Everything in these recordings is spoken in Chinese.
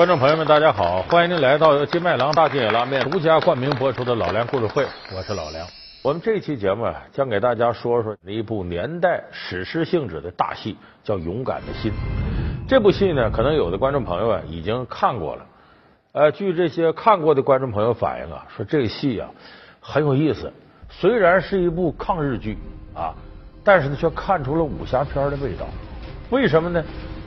观众朋友们，大家好！欢迎您来到由金麦郎大金野拉面独家冠名播出的《老梁故事会》，我是老梁。我们这期节目啊，将给大家说说一部年代史诗性质的大戏，叫《勇敢的心》。这部戏呢，可能有的观众朋友啊已经看过了。呃，据这些看过的观众朋友反映啊，说这个戏啊很有意思。虽然是一部抗日剧啊，但是呢，却看出了武侠片的味道。为什么呢？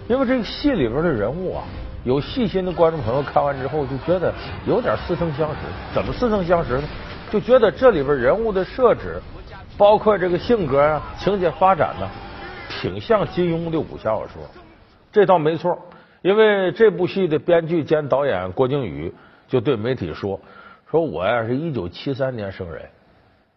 因为这个戏里边的人物啊，有细心的观众朋友看完之后就觉得有点似曾相识。怎么似曾相识呢？就觉得这里边人物的设置，包括这个性格啊、情节发展呢，挺像金庸的武侠小说。这倒没错，因为这部戏的编剧兼导演郭靖宇就对媒体说：“说我呀是一九七三年生人，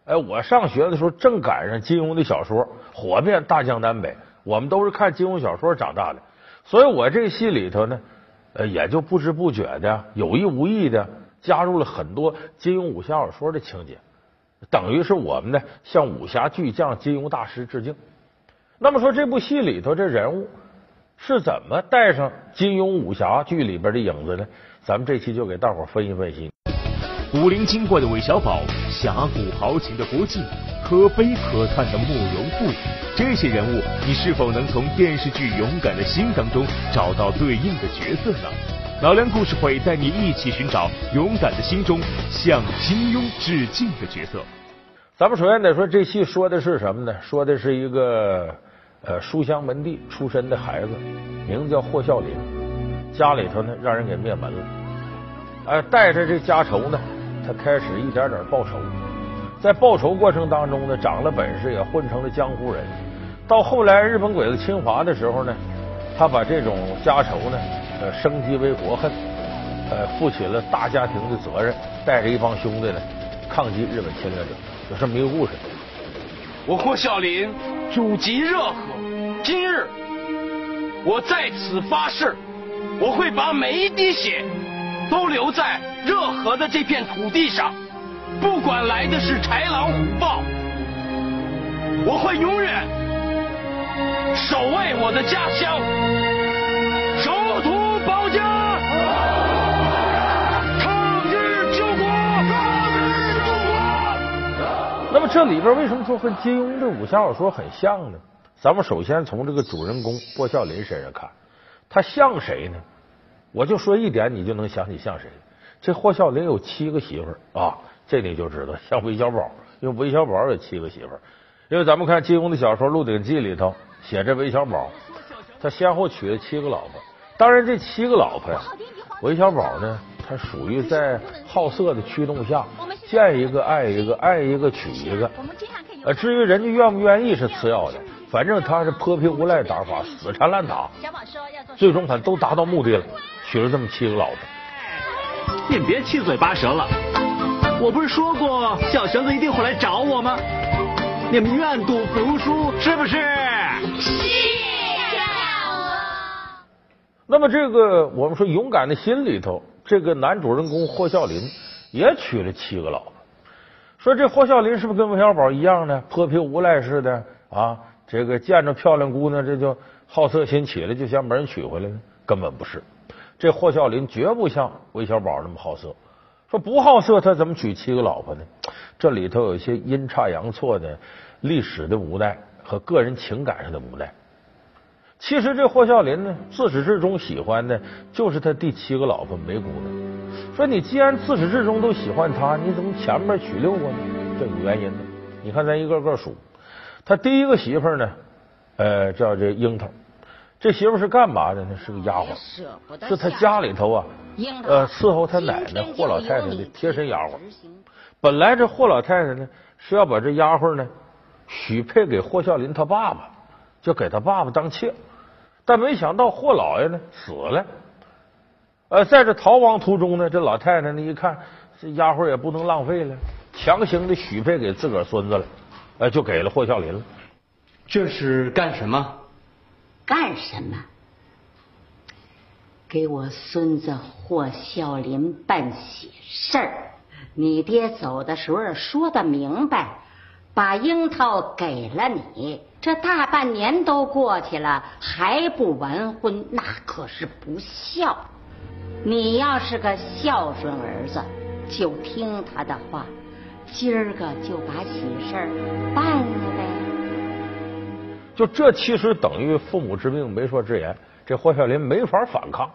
哎，我上学的时候正赶上金庸的小说火遍大江南北，我们都是看金庸小说长大的。”所以，我这个戏里头呢，呃，也就不知不觉的、有意无意的加入了很多金庸武侠小说的情节，等于是我们呢向武侠巨匠金庸大师致敬。那么说，这部戏里头这人物是怎么带上金庸武侠剧里边的影子呢？咱们这期就给大伙分析分析。古灵精怪的韦小宝，侠骨豪情的郭靖。可悲可叹的慕容复，这些人物，你是否能从电视剧《勇敢的心》当中找到对应的角色呢？老梁故事会带你一起寻找《勇敢的心》中向金庸致敬的角色。咱们首先得说，这戏说的是什么呢？说的是一个呃书香门第出身的孩子，名字叫霍啸林，家里头呢让人给灭门了，带着这家仇呢，他开始一点点报仇。在报仇过程当中呢，长了本事也混成了江湖人。到后来日本鬼子侵华的时候呢，他把这种家仇呢，呃，升级为国恨，呃，负起了大家庭的责任，带着一帮兄弟呢，抗击日本侵略者，有这么一个故事。我霍啸林祖籍热河，今日我在此发誓，我会把每一滴血都留在热河的这片土地上。不管来的是豺狼虎豹，我会永远守卫我的家乡，守土保家，抗日救国，抗日救国。那么这里边为什么说和金庸的武侠小说很像呢？咱们首先从这个主人公郭啸林身上看，他像谁呢？我就说一点，你就能想起像谁。这霍啸林有七个媳妇儿啊。这你就知道像韦小宝，因为韦小宝有七个媳妇儿。因为咱们看金庸的小说《鹿鼎记》里头写这韦小宝，他先后娶了七个老婆。当然，这七个老婆呀，韦小宝呢，他属于在好色的驱动下，见一个爱一个，爱一个娶一个。呃，至于人家愿不愿意是次要的，反正他是泼皮无赖打法，死缠烂打。最终反正都达到目的了，娶了这么七个老婆。你别七嘴八舌了。我不是说过小玄子一定会来找我吗？你们愿赌服输是不是？是。那么这个我们说勇敢的心里头，这个男主人公霍啸林也娶了七个老婆。说这霍啸林是不是跟韦小宝一样呢？泼皮无赖似的啊？这个见着漂亮姑娘这就好色心起来，就想把人娶回来呢？根本不是。这霍啸林绝不像韦小宝那么好色。说不好色，他怎么娶七个老婆呢？这里头有一些阴差阳错的历史的无奈和个人情感上的无奈。其实这霍啸林呢，自始至终喜欢的就是他第七个老婆梅姑娘。说你既然自始至终都喜欢她，你怎么前面娶六个呢？这有原因的。你看咱一个个数，他第一个媳妇呢，呃，叫这樱桃。这媳妇是干嘛的呢？是个丫鬟，是他家里头啊，呃，伺候他奶奶霍老太太的贴身丫鬟。本来这霍老太太呢是要把这丫鬟呢许配给霍孝林他爸爸，就给他爸爸当妾。但没想到霍老爷呢死了，呃，在这逃亡途中呢，这老太太呢一看这丫鬟也不能浪费了，强行的许配给自个儿孙子了，呃，就给了霍孝林了。这是干什么？干什么？给我孙子霍孝林办喜事儿。你爹走的时候说的明白，把樱桃给了你。这大半年都过去了，还不完婚，那可是不孝。你要是个孝顺儿子，就听他的话，今儿个就把喜事儿办了呗。就这其实等于父母之命，媒妁之言，这霍孝林没法反抗。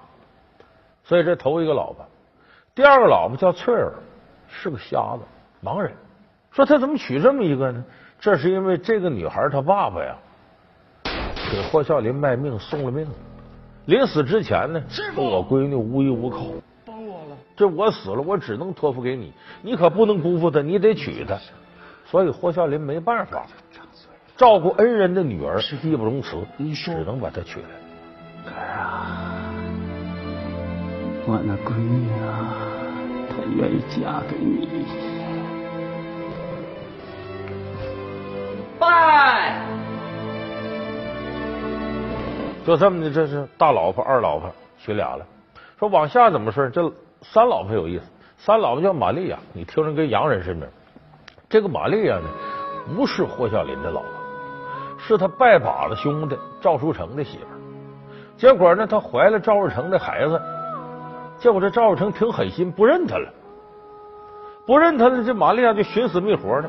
所以这头一个老婆，第二个老婆叫翠儿，是个瞎子，盲人。说他怎么娶这么一个呢？这是因为这个女孩她爸爸呀，给霍孝林卖命送了命。临死之前呢，说我闺女无依无靠，帮我了。这我死了，我只能托付给你，你可不能辜负她，你得娶她。所以霍孝林没办法，照顾恩人的女儿是义不容辞，只能把她娶来。儿啊，我那闺女啊，她愿意嫁给你。拜。就这么的，这是大老婆、二老婆娶俩了。说往下怎么事？这三老婆有意思，三老婆叫玛利亚，你听着跟洋人似的。这个玛利亚呢，不是霍孝林的老婆，是他拜把子兄弟赵书成的媳妇。结果呢，他怀了赵书成的孩子，结果这赵书成挺狠心，不认他了，不认他了。这玛利亚就寻死觅活的。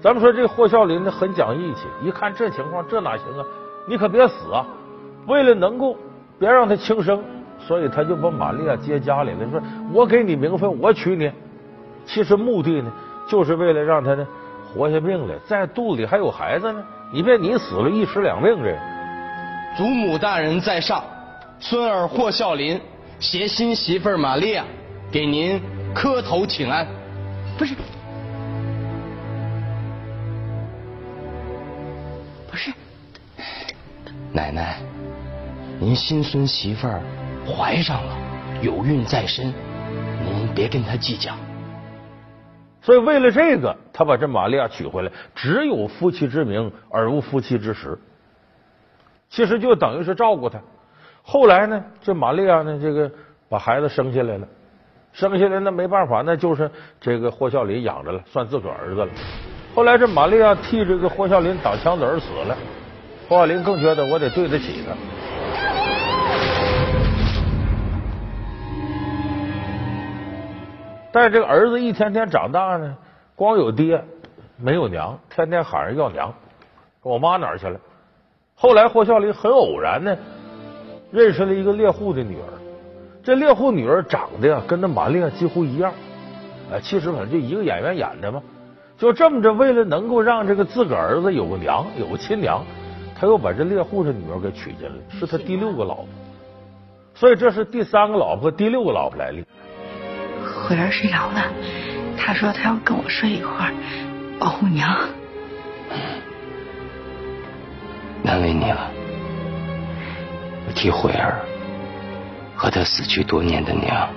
咱们说这霍孝林呢，很讲义气，一看这情况，这哪行啊？你可别死啊！为了能够别让他轻生，所以他就把玛利亚接家里了。说我给你名分，我娶你。其实目的呢，就是为了让他呢活下命来，在肚里还有孩子呢。你别你死了，一尸两命。这祖母大人在上，孙儿霍孝林携新媳妇玛利亚给您磕头请安。不是，不是。奶奶，您新孙媳妇儿怀上了，有孕在身，您别跟她计较。所以为了这个，他把这玛利亚娶回来，只有夫妻之名而无夫妻之实。其实就等于是照顾他。后来呢，这玛利亚呢，这个把孩子生下来了，生下来那没办法，那就是这个霍孝林养着了，算自个儿子了。后来这玛利亚替这个霍孝林挡枪子而死了。霍小林更觉得我得对得起他，但是这个儿子一天天长大呢，光有爹没有娘，天天喊着要娘，我妈哪儿去了？后来霍孝林很偶然呢，认识了一个猎户的女儿，这猎户女儿长得呀跟那玛利亚几乎一样，哎，其实反正就一个演员演的嘛，就这么着，为了能够让这个自个儿子有个娘，有个亲娘。他又把这猎户的女儿给娶进来，是他第六个老婆，所以这是第三个老婆、第六个老婆来历。慧儿睡着了，他说他要跟我睡一会儿，保护娘。难为你了，我替慧儿和她死去多年的娘，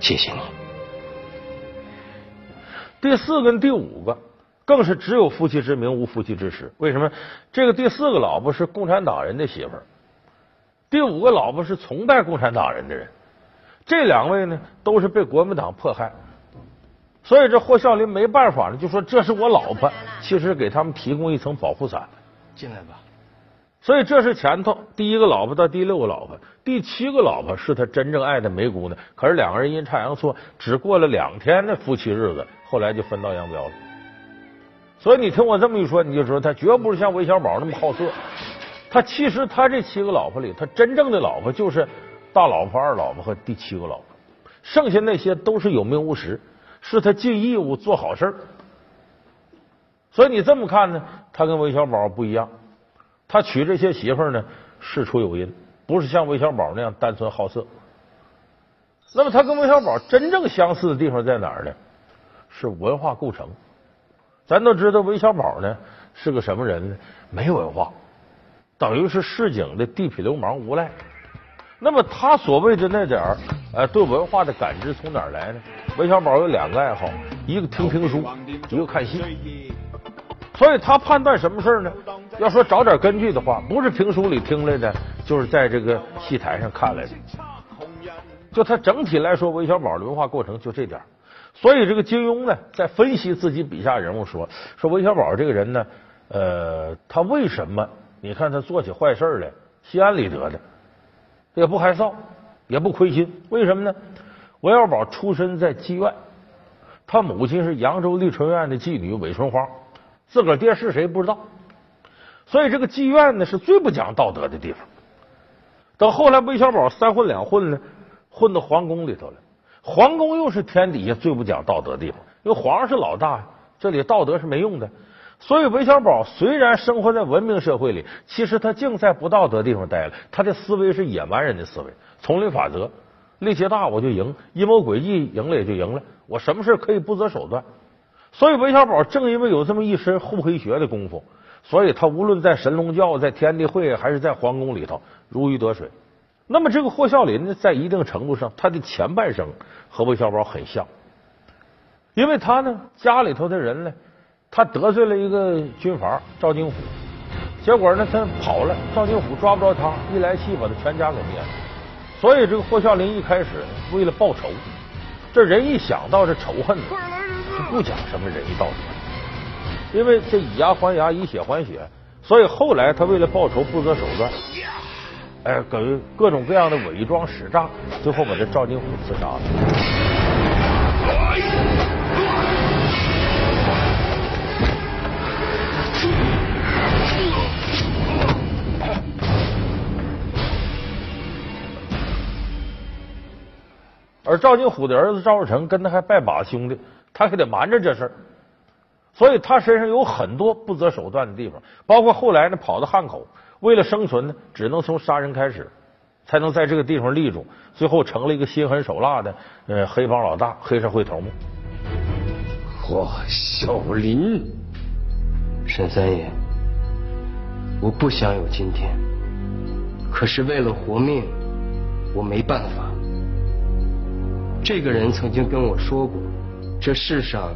谢谢你。第四跟第五个。更是只有夫妻之名，无夫妻之实。为什么？这个第四个老婆是共产党人的媳妇儿，第五个老婆是崇拜共产党人的人。这两位呢，都是被国民党迫害，所以这霍孝林没办法了，就说这是我老婆，其实给他们提供一层保护伞。进来吧。所以这是前头第一个老婆到第六个老婆，第七个老婆是他真正爱的梅姑娘。可是两个人阴差阳错，只过了两天的夫妻日子，后来就分道扬镳了。所以你听我这么一说，你就知道他绝不是像韦小宝那么好色。他其实他这七个老婆里，他真正的老婆就是大老婆、二老婆和第七个老婆，剩下那些都是有名无实，是他尽义务做好事。所以你这么看呢，他跟韦小宝不一样。他娶这些媳妇儿呢，事出有因，不是像韦小宝那样单纯好色。那么他跟韦小宝真正相似的地方在哪儿呢？是文化构成。咱都知道韦小宝呢是个什么人呢？没文化，等于是市井的地痞流氓无赖。那么他所谓的那点儿呃对文化的感知从哪儿来呢？韦小宝有两个爱好，一个听评书，一个看戏。所以他判断什么事呢？要说找点根据的话，不是评书里听来的，就是在这个戏台上看来的。就他整体来说，韦小宝的文化过程就这点。所以，这个金庸呢，在分析自己笔下人物说说韦小宝这个人呢，呃，他为什么？你看他做起坏事来，心安理得的，也不害臊，也不亏心。为什么呢？韦小宝出身在妓院，他母亲是扬州丽春院的妓女韦春花，自个儿爹是谁不知道，所以这个妓院呢是最不讲道德的地方。等后来韦小宝三混两混呢，混到皇宫里头了。皇宫又是天底下最不讲道德的地方，因为皇上是老大，这里道德是没用的。所以韦小宝虽然生活在文明社会里，其实他净在不道德地方待了。他的思维是野蛮人的思维，丛林法则，力气大我就赢，阴谋诡计赢了也就赢了。我什么事可以不择手段。所以韦小宝正因为有这么一身厚黑学的功夫，所以他无论在神龙教、在天地会还是在皇宫里头如鱼得水。那么这个霍孝林呢，在一定程度上，他的前半生和韦小宝很像，因为他呢家里头的人呢，他得罪了一个军阀赵金虎，结果呢他跑了，赵金虎抓不着他，一来气把他全家给灭了。所以这个霍孝林一开始为了报仇，这人一想到这仇恨呢，就不讲什么仁义道德，因为这以牙还牙，以血还血，所以后来他为了报仇不择手段。哎，给各种各样的伪装使诈，最后把这赵金虎刺杀了。而赵金虎的儿子赵世成跟他还拜把子兄弟，他还得瞒着这事儿，所以他身上有很多不择手段的地方，包括后来呢跑到汉口。为了生存呢，只能从杀人开始，才能在这个地方立住。最后成了一个心狠手辣的呃黑帮老大、黑社会头目。霍小林，沈三爷，我不想有今天，可是为了活命，我没办法。这个人曾经跟我说过，这世上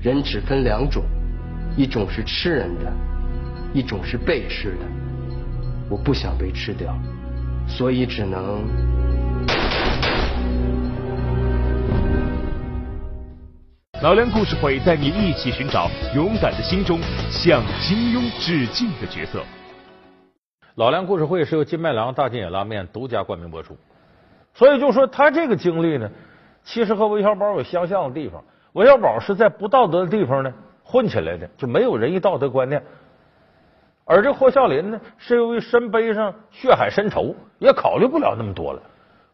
人只分两种，一种是吃人的，一种是被吃的。我不想被吃掉，所以只能。老梁故事会带你一起寻找勇敢的心中向金庸致敬的角色。老梁故事会是由金麦郎大金眼拉面独家冠名播出，所以就说他这个经历呢，其实和韦小宝有相像的地方。韦小宝是在不道德的地方呢混起来的，就没有仁义道德观念。而这霍孝林呢，是由于身背上血海深仇，也考虑不了那么多了，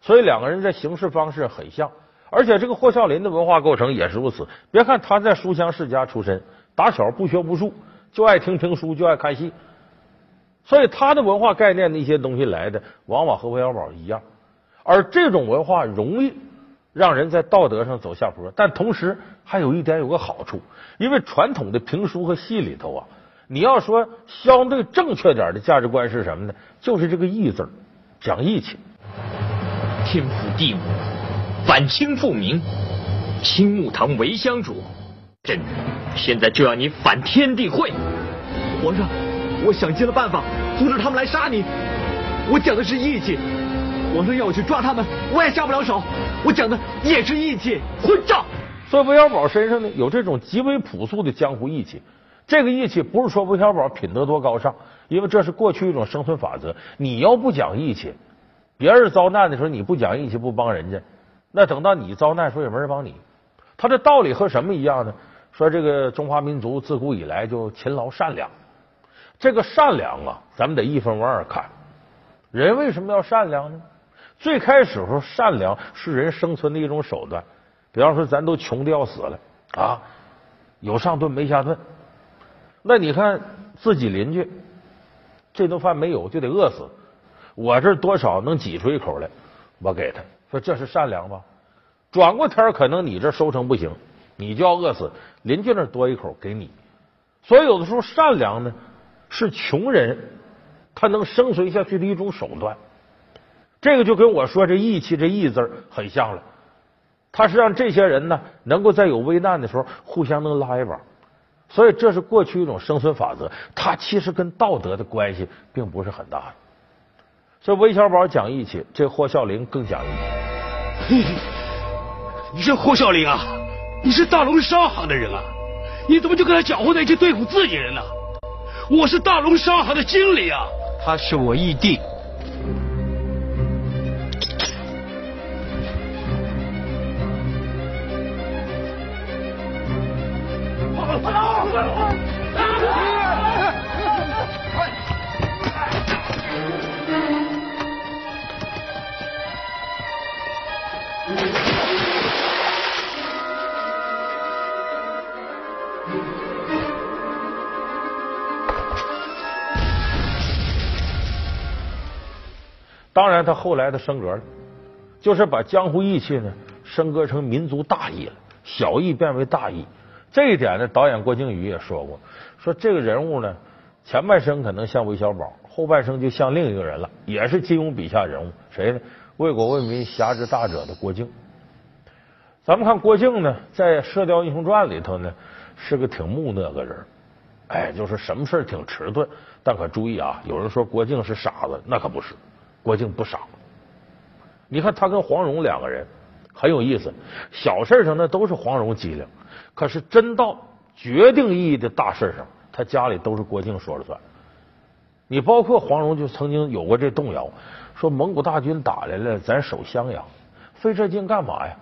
所以两个人在行事方式很像。而且这个霍孝林的文化构成也是如此。别看他在书香世家出身，打小不学无术，就爱听评书，就爱看戏，所以他的文化概念的一些东西来的，往往和韦小宝一样。而这种文化容易让人在道德上走下坡，但同时还有一点有个好处，因为传统的评书和戏里头啊。你要说相对正确点的价值观是什么呢？就是这个义字讲义气。天父地母，反清复明，清木堂为香主，朕现在就要你反天地会。皇上，我想尽了办法阻止他们来杀你。我讲的是义气，我说要我去抓他们，我也下不了手。我讲的也是义气，混账！所以韦小宝身上呢有这种极为朴素的江湖义气。这个义气不是说韦小宝品德多高尚，因为这是过去一种生存法则。你要不讲义气，别人遭难的时候你不讲义气不帮人家，那等到你遭难时候也没人帮你。他的道理和什么一样呢？说这个中华民族自古以来就勤劳善良，这个善良啊，咱们得一分为二看。人为什么要善良呢？最开始时候善良是人生存的一种手段。比方说，咱都穷的要死了啊，有上顿没下顿。那你看自己邻居这顿饭没有就得饿死，我这多少能挤出一口来，我给他说这是善良吧？转过天可能你这收成不行，你就要饿死，邻居那多一口给你。所以有的时候善良呢是穷人他能生存下去的一种手段。这个就跟我说这义气这义字很像了，他是让这些人呢能够在有危难的时候互相能拉一把。所以这是过去一种生存法则，它其实跟道德的关系并不是很大的。所以韦小宝讲义气，这霍孝林更讲义气。你这霍孝林啊，你是大龙商行的人啊，你怎么就跟他搅和在一起对付自己人呢？我是大龙商行的经理啊，他是我义弟。他后来他升格了，就是把江湖义气呢升格成民族大义了，小义变为大义。这一点呢，导演郭靖宇也说过，说这个人物呢，前半生可能像韦小宝，后半生就像另一个人了，也是金庸笔下人物，谁呢？为国为民、侠之大者的郭靖。咱们看郭靖呢，在《射雕英雄传》里头呢，是个挺木讷个人，哎，就是什么事挺迟钝。但可注意啊，有人说郭靖是傻子，那可不是。郭靖不傻，你看他跟黄蓉两个人很有意思，小事上那都是黄蓉机灵，可是真到决定意义的大事上，他家里都是郭靖说了算。你包括黄蓉就曾经有过这动摇，说蒙古大军打来了，咱守襄阳，费这劲干嘛呀？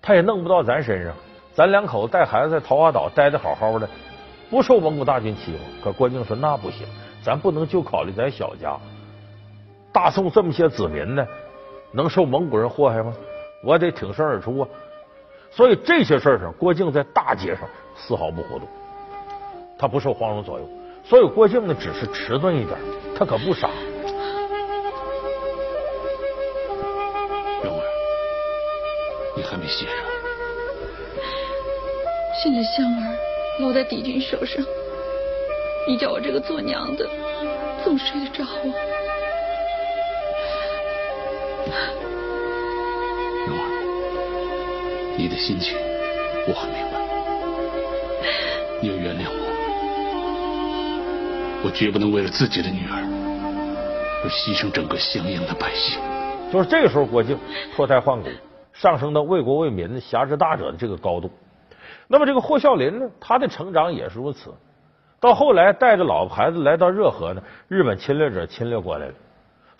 他也弄不到咱身上，咱两口子带孩子在桃花岛待的好好的，不受蒙古大军欺负。可郭靖说那不行，咱不能就考虑咱小家。大宋这么些子民呢，能受蒙古人祸害吗？我得挺身而出啊！所以这些事儿上，郭靖在大街上丝毫不活动，他不受黄蓉左右。所以郭靖呢，只是迟钝一点，他可不傻。蓉儿，你还没歇上？现在香儿落在敌军手上，你叫我这个做娘的，怎么睡得着啊？蓉儿，你的心情我很明白，你要原谅我。我绝不能为了自己的女儿而牺牲整个襄阳的百姓。就是这个时候，郭靖脱胎换骨，上升到为国为民的、侠之大者的这个高度。那么，这个霍孝林呢，他的成长也是如此。到后来，带着老婆孩子来到热河呢，日本侵略者侵略过来了。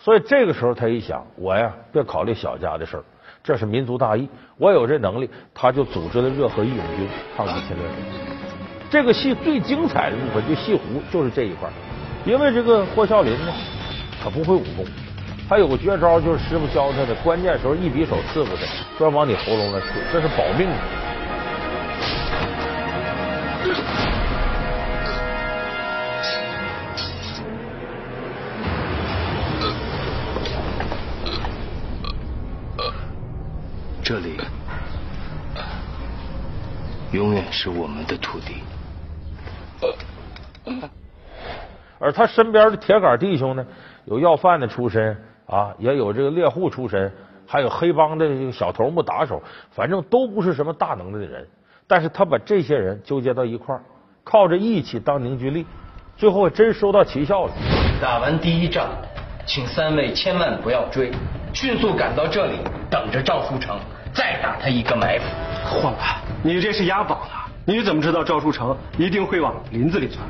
所以这个时候，他一想，我呀，别考虑小家的事儿，这是民族大义，我有这能力，他就组织了热河义勇军抗击侵略者。这个戏最精彩的部分，就戏胡就是这一块因为这个霍孝林呢，他不会武功，他有个绝招，就是师傅教他的，关键时候一匕首刺过去，专往你喉咙那刺，这是保命的。这里永远是我们的土地。而他身边的铁杆弟兄呢，有要饭的出身啊，也有这个猎户出身，还有黑帮的小头目打手，反正都不是什么大能耐的人。但是他把这些人纠结到一块儿，靠着义气当凝聚力，最后真收到奇效了。打完第一仗，请三位千万不要追，迅速赶到这里，等着赵书成。再打他一个埋伏，晃子，你这是押宝呢？你怎么知道赵树成一定会往林子里钻？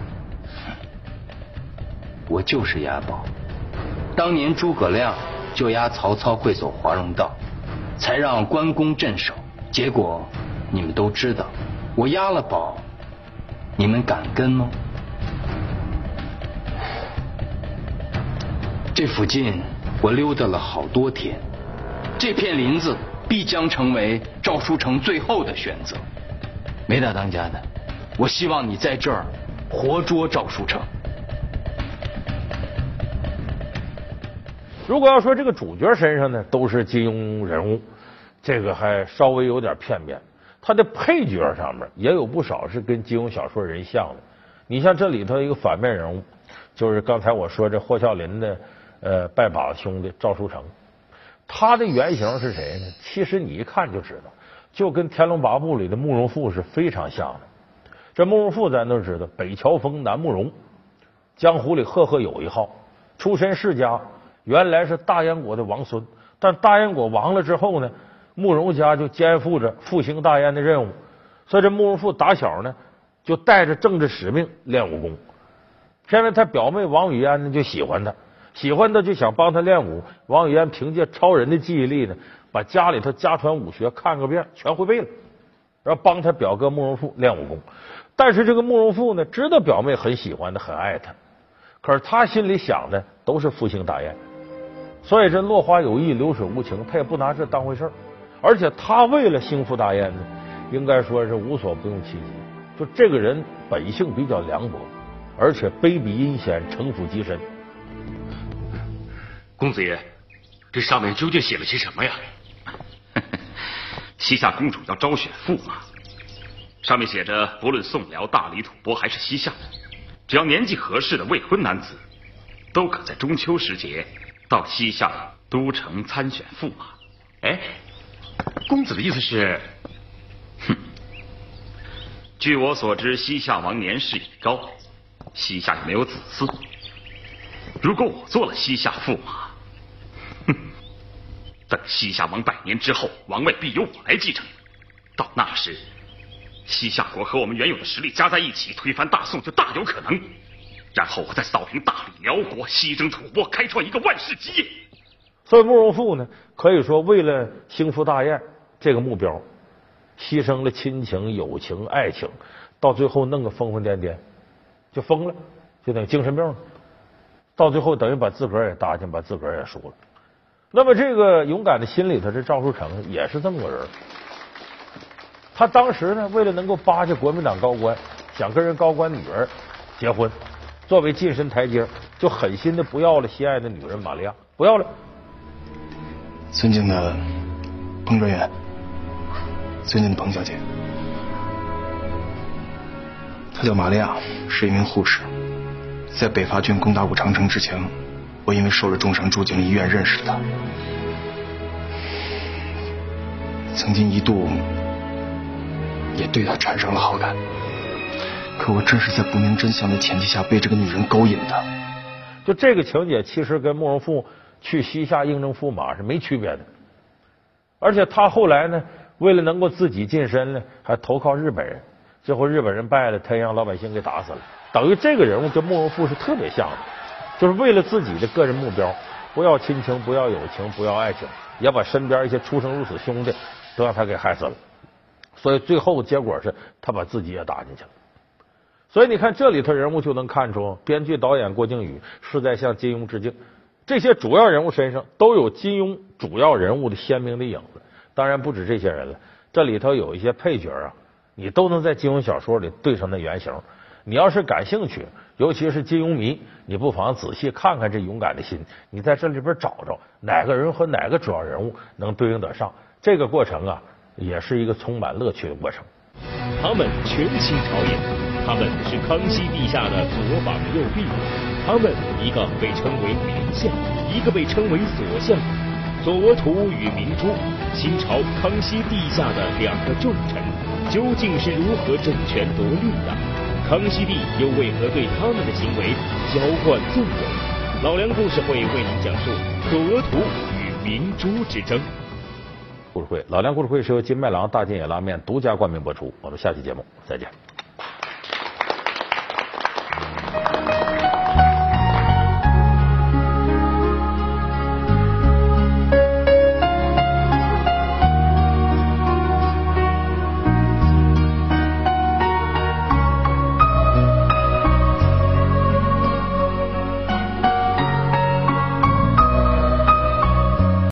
我就是押宝。当年诸葛亮就押曹操会走华容道，才让关公镇守。结果你们都知道，我押了宝，你们敢跟吗？这附近我溜达了好多天，这片林子。必将成为赵书成最后的选择。没大当家的，我希望你在这儿活捉赵书成。如果要说这个主角身上呢都是金庸人物，这个还稍微有点片面。他的配角上面也有不少是跟金庸小说人像的。你像这里头一个反面人物，就是刚才我说这霍孝林的呃拜把子兄弟赵书成。他的原型是谁呢？其实你一看就知道，就跟《天龙八部》里的慕容复是非常像的。这慕容复咱都知道，北乔峰南慕容，江湖里赫赫有一号，出身世家，原来是大燕国的王孙。但大燕国亡了之后呢，慕容家就肩负着复兴大燕的任务，所以这慕容复打小呢就带着政治使命练武功。偏偏他表妹王语嫣呢就喜欢他。喜欢他就想帮他练武，王语嫣凭借超人的记忆力呢，把家里头家传武学看个遍，全会背了，然后帮他表哥慕容复练武功。但是这个慕容复呢，知道表妹很喜欢他，很爱他，可是他心里想的都是复兴大燕，所以这落花有意，流水无情，他也不拿这当回事儿。而且他为了兴复大燕呢，应该说是无所不用其极。就这个人本性比较凉薄，而且卑鄙阴险，城府极深。公子爷，这上面究竟写了些什么呀？西夏公主要招选驸马，上面写着，不论宋辽、大理、吐蕃还是西夏，只要年纪合适的未婚男子，都可在中秋时节到西夏都城参选驸马。哎，公子的意思是？哼，据我所知，西夏王年事已高，西夏也没有子嗣。如果我做了西夏驸马，哼，等西夏王百年之后，王位必由我来继承。到那时，西夏国和我们原有的实力加在一起，推翻大宋就大有可能。然后我再扫平大理、辽国，西征吐蕃，开创一个万世基业。所以慕容复呢，可以说为了兴复大燕这个目标，牺牲了亲情、友情、爱情，到最后弄个疯疯癫癫，就疯了，就等于精神病了。到最后等于把自个儿也搭进，把自个儿也输了。那么这个勇敢的心里头，这赵树成也是这么个人。他当时呢，为了能够巴结国民党高官，想跟人高官女儿结婚，作为晋升台阶，就狠心的不要了心爱的女人玛利亚，不要了。尊敬的彭专员，尊敬的彭小姐，她叫玛利亚，是一名护士。在北伐军攻打武长城之前，我因为受了重伤住进了医院，认识了他。曾经一度也对他产生了好感，可我正是在不明真相的前提下被这个女人勾引的。就这个情节，其实跟慕容复去西夏应征驸马是没区别的。而且他后来呢，为了能够自己晋升呢，还投靠日本人，最后日本人败了，他让老百姓给打死了。等于这个人物跟慕容复是特别像的，就是为了自己的个人目标，不要亲情，不要友情，不要爱情，也把身边一些出生入死兄弟都让他给害死了。所以最后结果是他把自己也打进去了。所以你看这里头人物就能看出，编剧导演郭靖宇是在向金庸致敬。这些主要人物身上都有金庸主要人物的鲜明的影子。当然不止这些人了，这里头有一些配角啊，你都能在金庸小说里对上那原型。你要是感兴趣，尤其是金庸迷，你不妨仔细看看这勇敢的心。你在这里边找找哪个人和哪个主要人物能对应得上。这个过程啊，也是一个充满乐趣的过程。他们权倾朝野，他们是康熙陛下的左膀右臂，他们一个被称为明相，一个被称为左相。左图与明珠，清朝康熙帝下的两个重臣，究竟是如何争权夺利的？康熙帝又为何对他们的行为浇灌纵容？老梁故事会为您讲述索额图与明珠之争。故事会，老梁故事会是由金麦郎大金野拉面独家冠名播出。我们下期节目再见。